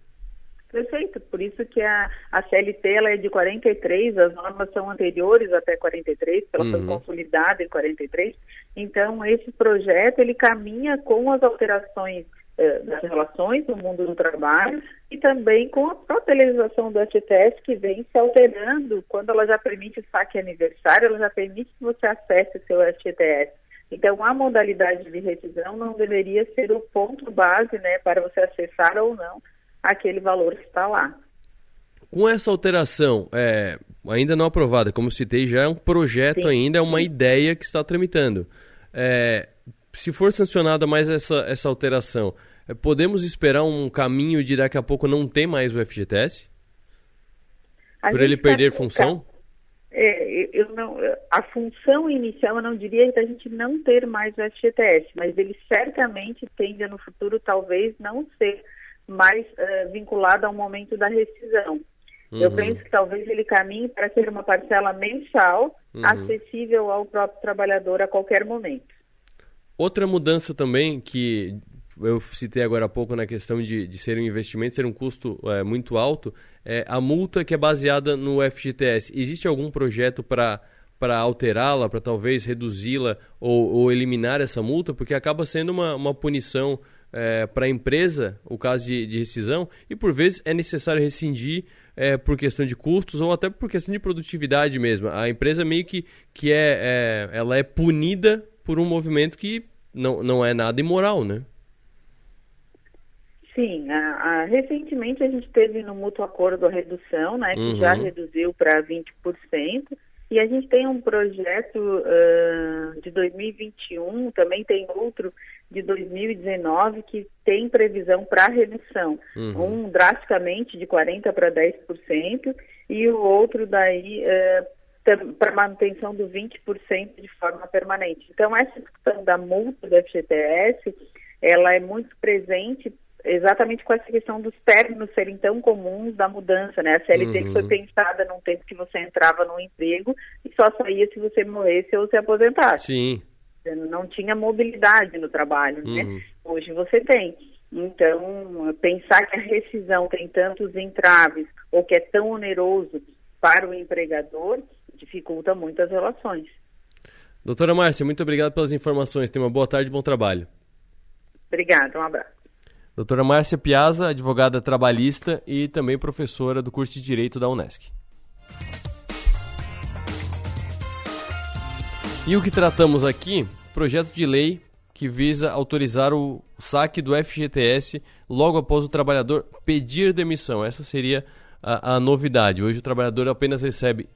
[SPEAKER 10] Perfeito, por isso que a, a CLT ela é de 43, as normas são anteriores até 43, ela uhum. foi consolidada em 43. Então, esse projeto ele caminha com as alterações das relações no mundo do trabalho e também com a própria legislação do FGTS que vem se alterando quando ela já permite saque aniversário, ela já permite que você acesse o seu FGTS. Então, a modalidade de rescisão não deveria ser o ponto base né, para você acessar ou não aquele valor que está lá.
[SPEAKER 1] Com essa alteração, é, ainda não aprovada, como citei, já é um projeto Sim. ainda, é uma ideia que está tramitando. É, se for sancionada mais essa, essa alteração, é, podemos esperar um caminho de daqui a pouco não ter mais o FGTS? A Por ele perder tá, função?
[SPEAKER 10] É, eu não, a função inicial eu não diria que a gente não ter mais o FGTS, mas ele certamente tende a no futuro talvez não ser mais uh, vinculado ao momento da rescisão. Uhum. Eu penso que talvez ele caminhe para ser uma parcela mensal uhum. acessível ao próprio trabalhador a qualquer momento.
[SPEAKER 1] Outra mudança também que eu citei agora há pouco na questão de, de ser um investimento, ser um custo é, muito alto, é a multa que é baseada no FGTS. Existe algum projeto para para alterá-la, para talvez reduzi-la ou, ou, eliminar essa multa, porque acaba sendo uma, uma punição é, para a empresa, o caso de, de, rescisão, e por vezes é necessário rescindir é, por questão de custos ou até por questão de produtividade mesmo. A empresa meio que, que é, é ela é punida por um movimento que não, não é nada imoral, né?
[SPEAKER 10] Sim, a, a, recentemente a gente teve no mútuo acordo a redução, né, que
[SPEAKER 1] Uhum.
[SPEAKER 10] já reduziu para 20%, e a gente tem um projeto ah, de 2021, também tem outro de 2019 que tem previsão para redução,
[SPEAKER 11] Uhum.
[SPEAKER 10] um drasticamente de 40% para 10%, e o outro daí para manutenção do 20% de forma permanente. Então, essa discussão da multa do FGTS, ela é muito presente exatamente com essa questão dos términos serem tão comuns da mudança, né? A CLT que
[SPEAKER 1] Uhum.
[SPEAKER 10] foi pensada num tempo que você entrava no emprego e só saía se você morresse ou se aposentasse.
[SPEAKER 1] Sim.
[SPEAKER 10] Você não tinha mobilidade no trabalho, né?
[SPEAKER 1] Uhum.
[SPEAKER 10] Hoje você tem. Então, pensar que a rescisão tem tantos entraves ou que é tão oneroso para o empregador dificulta muito as relações.
[SPEAKER 1] Doutora Márcia, muito obrigado pelas informações. Tenha uma boa tarde e bom trabalho.
[SPEAKER 10] Obrigada, um abraço.
[SPEAKER 1] Doutora Márcia Piazza, advogada trabalhista e também professora do curso de Direito da Unesc. E o que tratamos aqui, projeto de lei que visa autorizar o saque do FGTS logo após o trabalhador pedir demissão. Essa seria a, a novidade. Hoje o trabalhador apenas recebe,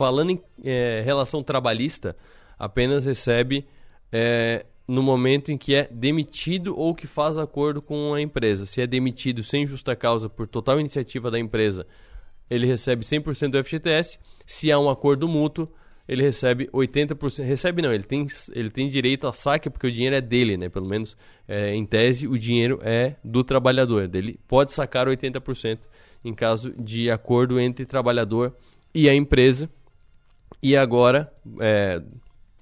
[SPEAKER 1] falando em eh, relação trabalhista, apenas recebe eh, no momento em que é demitido ou que faz acordo com a empresa. Se é demitido sem justa causa por total iniciativa da empresa, ele recebe 100% do FGTS. Se há um acordo mútuo, ele recebe 80%. Recebe não, ele tem, ele tem direito a saque porque o dinheiro é dele, né? Pelo menos é, em tese o dinheiro é do trabalhador. Ele pode sacar 80% em caso de acordo entre trabalhador e a empresa. E agora, é,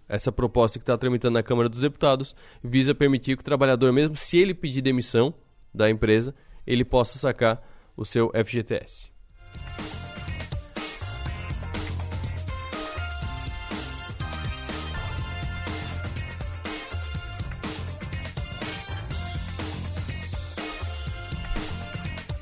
[SPEAKER 1] essa proposta que está tramitando na Câmara dos Deputados visa permitir que o trabalhador, mesmo se ele pedir demissão da empresa, ele possa sacar o seu FGTS.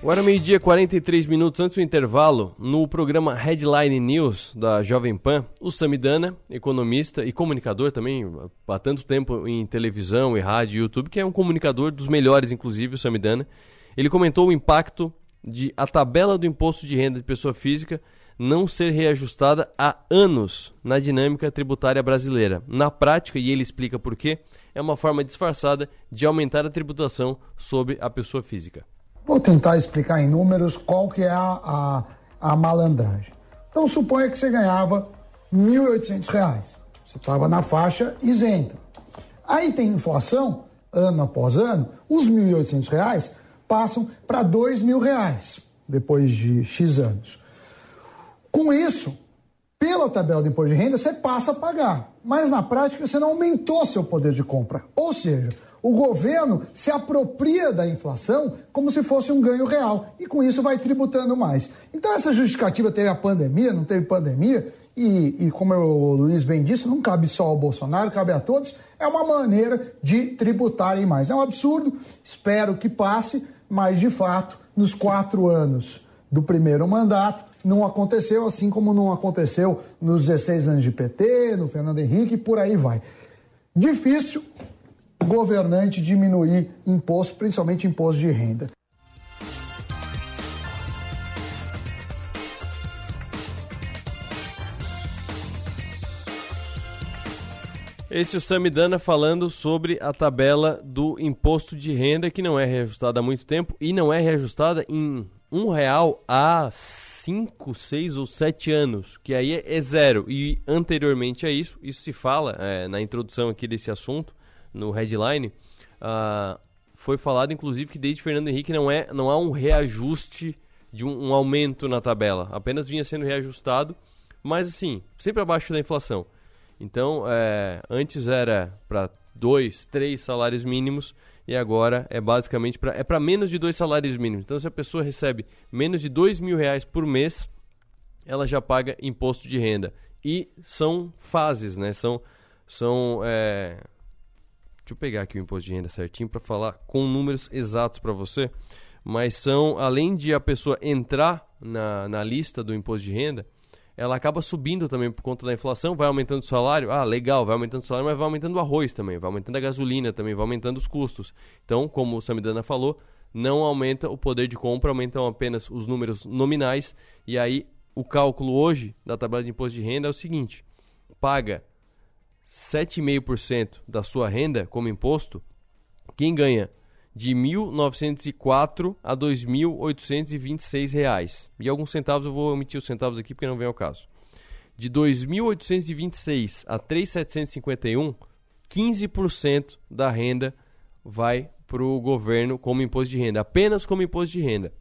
[SPEAKER 1] Agora meio-dia, 43 minutos antes do intervalo, no programa Headline News da Jovem Pan, o Samidana, economista e comunicador também, há tanto tempo em televisão e rádio e YouTube, que é um comunicador dos melhores, inclusive, o Samidana, ele comentou o impacto de a tabela do imposto de renda de pessoa física não ser reajustada há anos na dinâmica tributária brasileira. Na prática, e ele explica por quê, é uma forma disfarçada de aumentar a tributação sobre a pessoa física.
[SPEAKER 11] Vou tentar explicar em números qual que é a, a, a malandragem. Então suponha que você ganhava R$ 1.800. Você estava na faixa isenta. Aí tem inflação, ano após ano, os R$ 1.800 passam para R$ 2.000 depois de X anos. Com isso, pela tabela de imposto de renda, você passa a pagar. Mas na prática você não aumentou seu poder de compra. Ou seja, o governo se apropria da inflação como se fosse um ganho real e com isso vai tributando mais. Então essa justificativa teve a pandemia, não teve pandemia e, e como o Luiz bem disse, não cabe só ao Bolsonaro, cabe a todos. É uma maneira de tributarem mais. É um absurdo, espero que passe, mas de fato, nos quatro anos do primeiro mandato, não aconteceu, assim como não aconteceu nos 16 anos de PT, no Fernando Henrique e por aí vai. Difícil governante diminuir imposto, principalmente imposto de renda.
[SPEAKER 1] Esse é o Samidana falando sobre a tabela do imposto de renda que não é reajustada há muito tempo e não é reajustada em um real há 5, 6 ou 7 anos, que aí é zero. E anteriormente a isso, isso se fala é, na introdução aqui desse assunto, no headline, uh, foi falado inclusive que desde Fernando Henrique não, é, não há um reajuste de um, um aumento na tabela, apenas vinha sendo reajustado, mas assim, sempre abaixo da inflação. Então, é, antes era para dois, três salários mínimos e agora é basicamente para é para menos de dois salários mínimos. Então, se a pessoa recebe menos de dois mil reais por mês, ela já paga imposto de renda. E são fases, né? São, são é... deixa eu pegar aqui o imposto de renda certinho para falar com números exatos para você. Mas são, além de a pessoa entrar na, na lista do imposto de renda, ela acaba subindo também por conta da inflação, vai aumentando o salário, ah, legal, vai aumentando o salário, mas vai aumentando o arroz também, vai aumentando a gasolina também, vai aumentando os custos. Então, como o Samidana falou, não aumenta o poder de compra, aumentam apenas os números nominais, e aí o cálculo hoje da tabela de imposto de renda é o seguinte: paga 7,5% da sua renda como imposto, quem ganha de R$ 1.904 a 2.826 reais. E alguns centavos eu vou omitir os centavos aqui porque não vem ao caso. De 2.826 a 3.751, 15% da renda vai para o governo como imposto de renda, apenas como imposto de renda.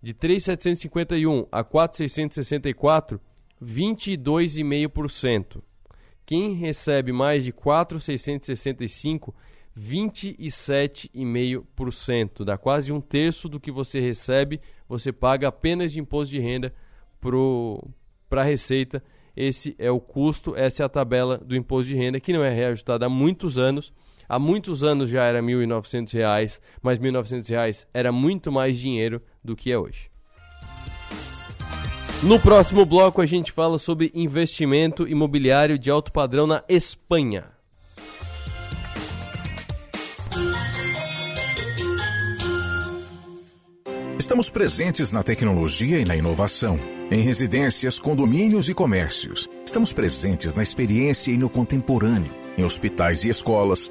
[SPEAKER 1] De 3.751 a 4.664, 22,5%. Quem recebe mais de 4.665, 27,5%. Dá quase um terço do que você recebe, você paga apenas de imposto de renda para a Receita. Esse é o custo, essa é a tabela do imposto de renda, que não é reajustada há muitos anos. Há muitos anos já era R$ 1.900, mas R$ 1.900 era muito mais dinheiro do que é hoje. No próximo bloco a gente fala sobre investimento imobiliário de alto padrão na Espanha.
[SPEAKER 3] Estamos presentes na tecnologia e na inovação, em residências, condomínios e comércios. Estamos presentes na experiência e no contemporâneo, em hospitais e escolas,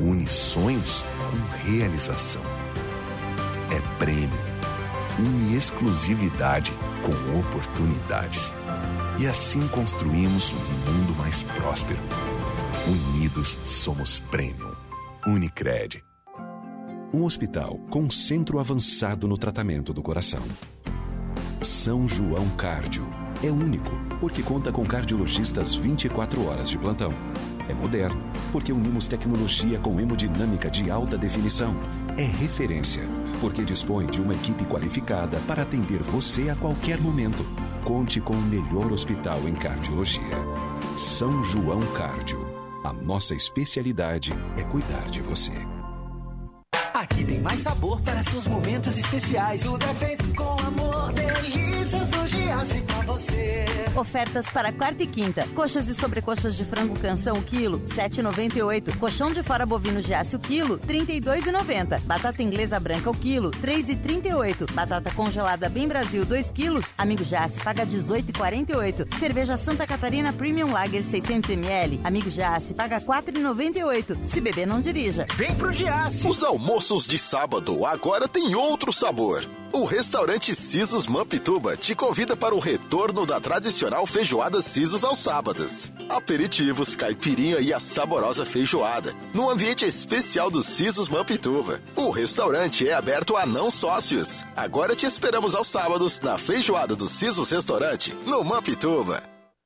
[SPEAKER 4] une sonhos com realização. É prêmio, une exclusividade com oportunidades. E assim construímos um mundo mais próspero. Unidos somos Premium. Unicred.
[SPEAKER 12] Um hospital com centro avançado no tratamento do coração. São João Cárdio. É único, porque conta com cardiologistas 24 horas de plantão é moderno, porque unimos tecnologia com hemodinâmica de alta definição. É referência, porque dispõe de uma equipe qualificada para atender você a qualquer momento. Conte com o melhor hospital em cardiologia. São João Cárdio. A nossa especialidade é cuidar de você.
[SPEAKER 6] Aqui tem mais sabor para seus momentos especiais. Tudo é feito com amor, você.
[SPEAKER 7] Ofertas para quarta e quinta. Coxas e sobrecoxas de frango canção o quilo, 7,98. Colchão de fora bovino Giasse o quilo, 32,90. Batata inglesa branca o quilo, 3,38. Batata congelada bem Brasil 2 quilos. Amigo Giasse paga 18,48. Cerveja Santa Catarina Premium Lager 600 ml. Amigo Giasse paga 4,98. Se beber não dirija.
[SPEAKER 6] Vem pro Giasse.
[SPEAKER 13] Os almoços de sábado agora tem outro sabor. O restaurante Sisos Mampituba te convida para o retorno da tradicional feijoada Sisos aos sábados. Aperitivos, caipirinha e a saborosa feijoada, no ambiente especial do Sisos Mampituba. O restaurante é aberto a não sócios. Agora te esperamos aos sábados na feijoada do Sisos Restaurante, no Mampituba.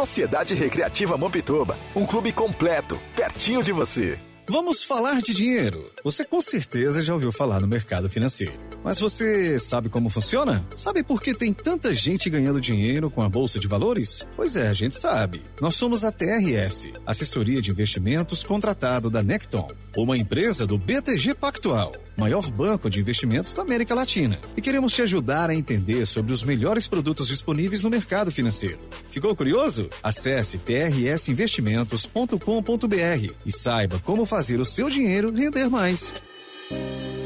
[SPEAKER 13] Sociedade Recreativa Mampituba, um clube completo, pertinho de você.
[SPEAKER 14] Vamos falar de dinheiro. Você com certeza já ouviu falar no mercado financeiro. Mas você sabe como funciona? Sabe por que tem tanta gente ganhando dinheiro com a Bolsa de Valores? Pois é, a gente sabe. Nós somos a TRS, assessoria de investimentos contratado da Necton uma empresa do BTG Pactual, maior banco de investimentos da América Latina. E queremos te ajudar a entender sobre os melhores produtos disponíveis no mercado financeiro. Ficou curioso? Acesse trsinvestimentos.com.br e saiba como fazer o seu dinheiro render mais.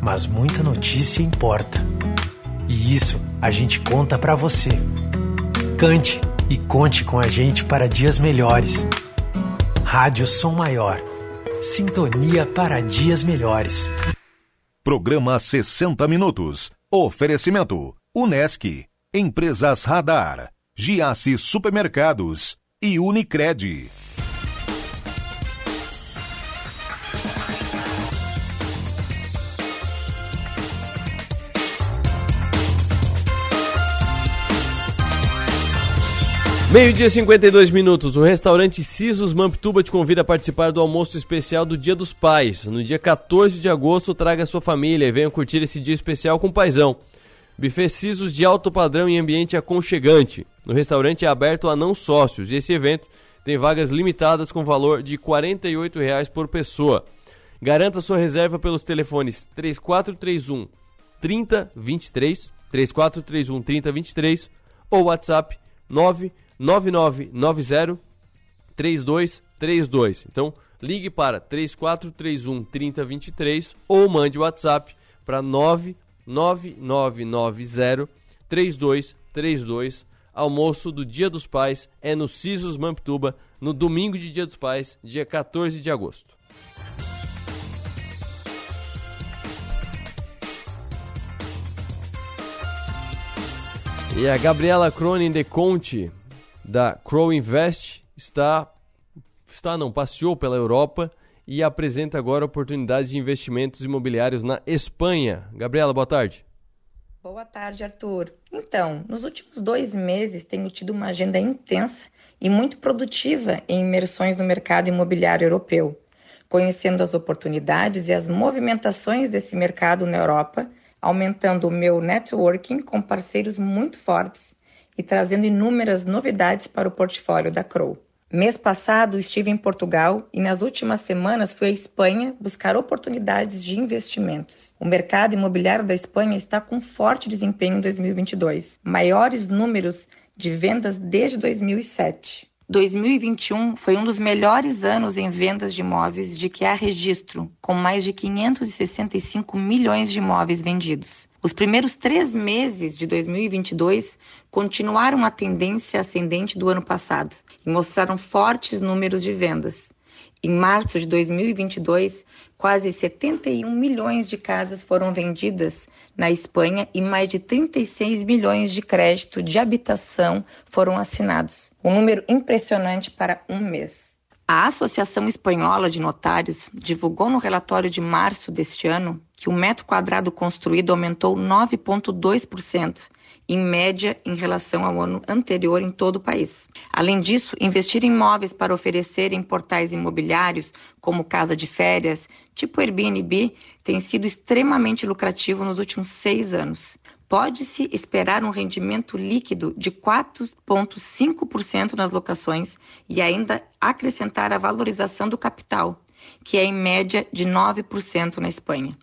[SPEAKER 15] mas muita notícia importa. E isso a gente conta para você. Cante e conte com a gente para dias melhores. Rádio Som Maior. Sintonia para dias melhores.
[SPEAKER 3] Programa 60 Minutos. Oferecimento: Unesc, Empresas Radar, Giasse Supermercados e Unicred.
[SPEAKER 1] Meio-dia e 52 minutos. O restaurante Sisos Mamptuba te convida a participar do almoço especial do Dia dos Pais. No dia 14 de agosto, traga sua família e venha curtir esse dia especial com o paizão. Buffet Sisos de alto padrão e ambiente aconchegante. No restaurante é aberto a não sócios e esse evento tem vagas limitadas com valor de 48 reais por pessoa. Garanta sua reserva pelos telefones 3431 3023, 3431 3023 ou WhatsApp 9 9990 3232. Então, ligue para 3431 3023 ou mande o WhatsApp para 99990 3232. Almoço do Dia dos Pais é no Cisos Mamptuba, no domingo de Dia dos Pais, dia 14 de agosto. E a Gabriela Cronin de Conte da Crow Invest está, está não, passeou pela Europa e apresenta agora oportunidades de investimentos imobiliários na Espanha. Gabriela, boa tarde.
[SPEAKER 16] Boa tarde, Arthur. Então, nos últimos dois meses tenho tido uma agenda intensa e muito produtiva em imersões no mercado imobiliário europeu, conhecendo as oportunidades e as movimentações desse mercado na Europa, aumentando o meu networking com parceiros muito fortes e trazendo inúmeras novidades para o portfólio da Crow. Mês passado estive em Portugal e nas últimas semanas fui à Espanha buscar oportunidades de investimentos. O mercado imobiliário da Espanha está com forte desempenho em 2022, maiores números de vendas desde 2007. 2021 foi um dos melhores anos em vendas de imóveis de que há registro, com mais de 565 milhões de imóveis vendidos. Os primeiros três meses de 2022 continuaram a tendência ascendente do ano passado e mostraram fortes números de vendas. Em março de 2022, quase 71 milhões de casas foram vendidas na Espanha e mais de 36 milhões de crédito de habitação foram assinados. Um número impressionante para um mês. A Associação Espanhola de Notários divulgou no relatório de março deste ano que o metro quadrado construído aumentou 9,2%, em média em relação ao ano anterior em todo o país. Além disso, investir em imóveis para oferecer em portais imobiliários, como casa de férias, tipo Airbnb, tem sido extremamente lucrativo nos últimos seis anos pode-se esperar um rendimento líquido de 4,5% nas locações e ainda acrescentar a valorização do capital, que é em média de 9% na Espanha.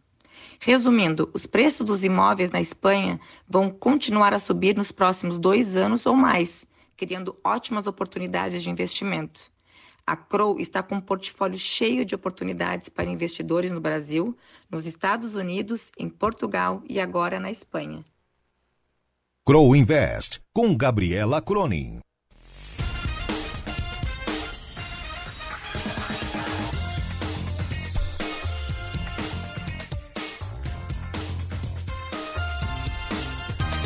[SPEAKER 16] Resumindo, os preços dos imóveis na Espanha vão continuar a subir nos próximos dois anos ou mais, criando ótimas oportunidades de investimento. A Crow está com um portfólio cheio de oportunidades para investidores no Brasil, nos Estados Unidos, em Portugal e agora na Espanha.
[SPEAKER 3] Crow Invest, com Gabriela Cronin.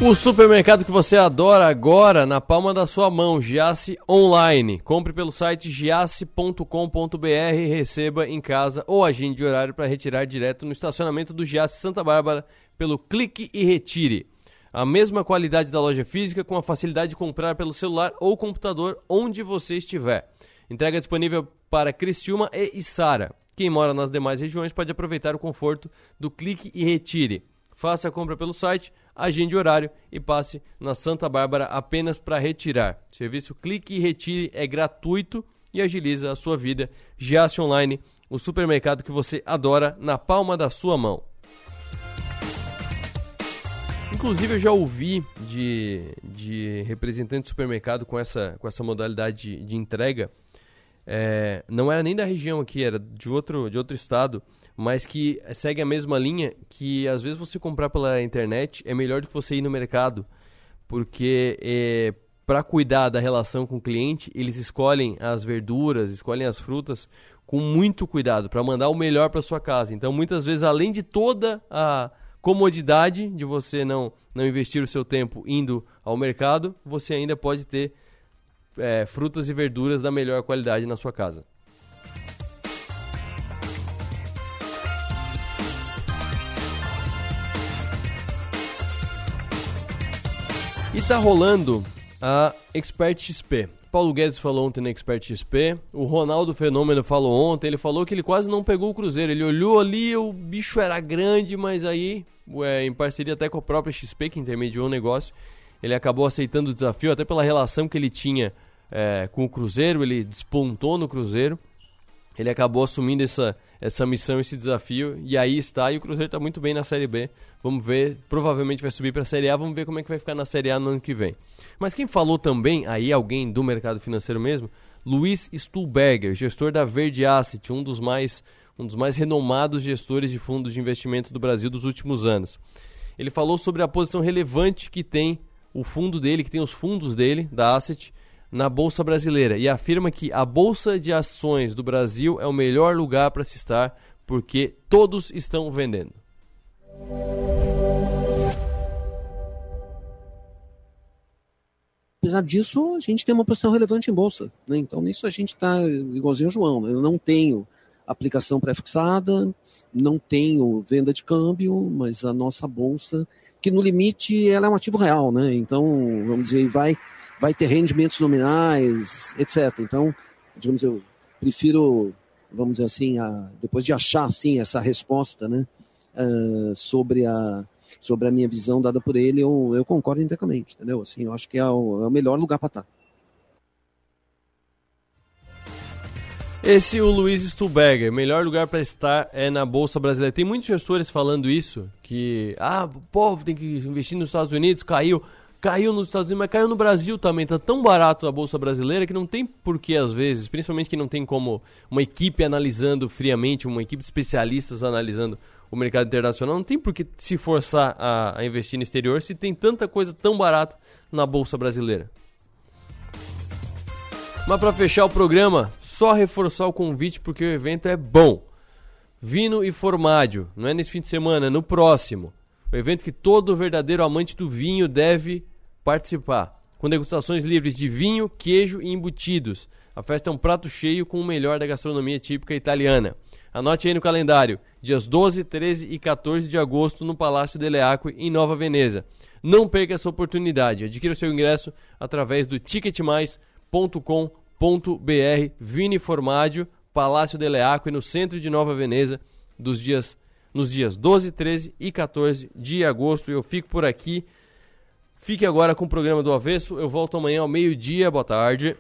[SPEAKER 1] O supermercado que você adora agora na palma da sua mão, Giasse Online. Compre pelo site giasse.com.br e receba em casa ou agende horário para retirar direto no estacionamento do Giasse Santa Bárbara pelo clique e retire. A mesma qualidade da loja física com a facilidade de comprar pelo celular ou computador onde você estiver. Entrega disponível para Criciúma e Içara. Quem mora nas demais regiões pode aproveitar o conforto do clique e retire. Faça a compra pelo site agende horário e passe na Santa Bárbara apenas para retirar. O serviço Clique e Retire é gratuito e agiliza a sua vida. Giasse Online, o supermercado que você adora na palma da sua mão. Inclusive eu já ouvi de, de representante de supermercado com essa, com essa modalidade de, de entrega. É, não era nem da região aqui, era de outro, de outro estado mas que segue a mesma linha que às vezes você comprar pela internet é melhor do que você ir no mercado, porque é, para cuidar da relação com o cliente, eles escolhem as verduras, escolhem as frutas com muito cuidado para mandar o melhor para sua casa. Então, muitas vezes, além de toda a comodidade de você não, não investir o seu tempo indo ao mercado, você ainda pode ter é, frutas e verduras da melhor qualidade na sua casa. E tá rolando a Expert XP. Paulo Guedes falou ontem na Expert XP, o Ronaldo Fenômeno falou ontem, ele falou que ele quase não pegou o Cruzeiro, ele olhou ali, o bicho era grande, mas aí, ué, em parceria até com a própria XP, que intermediou o negócio, ele acabou aceitando o desafio, até pela relação que ele tinha é, com o Cruzeiro, ele despontou no Cruzeiro, ele acabou assumindo essa, essa missão, esse desafio, e aí está, e o Cruzeiro está muito bem na Série B. Vamos ver, provavelmente vai subir para a Série A, vamos ver como é que vai ficar na Série A no ano que vem. Mas quem falou também, aí alguém do mercado financeiro mesmo, Luiz Stuhlberger, gestor da Verde Asset, um dos mais um dos mais renomados gestores de fundos de investimento do Brasil dos últimos anos. Ele falou sobre a posição relevante que tem o fundo dele, que tem os fundos dele, da Asset, na Bolsa Brasileira e afirma que a Bolsa de Ações do Brasil é o melhor lugar para se estar porque todos estão vendendo.
[SPEAKER 17] Apesar disso, a gente tem uma posição relevante em bolsa. Né? Então, nisso a gente está igualzinho ao João. Né? Eu não tenho aplicação pré-fixada, não tenho venda de câmbio, mas a nossa bolsa, que no limite ela é um ativo real, né? Então, vamos dizer, vai vai ter rendimentos nominais, etc. Então, digamos, eu prefiro, vamos dizer assim, a, depois de achar assim essa resposta, né, uh, sobre a sobre a minha visão dada por ele, eu, eu concordo inteiramente, entendeu? Assim, eu acho que é o, é o melhor lugar para estar. Tá.
[SPEAKER 1] Esse é o Luiz Stuberger, melhor lugar para estar é na Bolsa Brasileira. Tem muitos gestores falando isso, que, ah, povo tem que investir nos Estados Unidos, caiu. Caiu nos Estados Unidos, mas caiu no Brasil também. Tá tão barato a bolsa brasileira que não tem porquê, às vezes, principalmente que não tem como uma equipe analisando friamente, uma equipe de especialistas analisando o mercado internacional, não tem por que se forçar a, a investir no exterior se tem tanta coisa tão barata na bolsa brasileira. Mas para fechar o programa, só reforçar o convite porque o evento é bom. Vino e Formádio, não é nesse fim de semana, é no próximo. O evento que todo verdadeiro amante do vinho deve participar. Com degustações livres de vinho, queijo e embutidos. A festa é um prato cheio com o melhor da gastronomia típica italiana. Anote aí no calendário, dias 12, 13 e 14 de agosto no Palácio Deleacque, em Nova Veneza. Não perca essa oportunidade. Adquira o seu ingresso através do ticketmais.com.br Vini Formaggio, Palácio Deleacque, no centro de Nova Veneza, dos dias, nos dias 12, 13 e 14 de agosto. Eu fico por aqui. Fique agora com o programa do Avesso. Eu volto amanhã ao meio-dia. Boa tarde.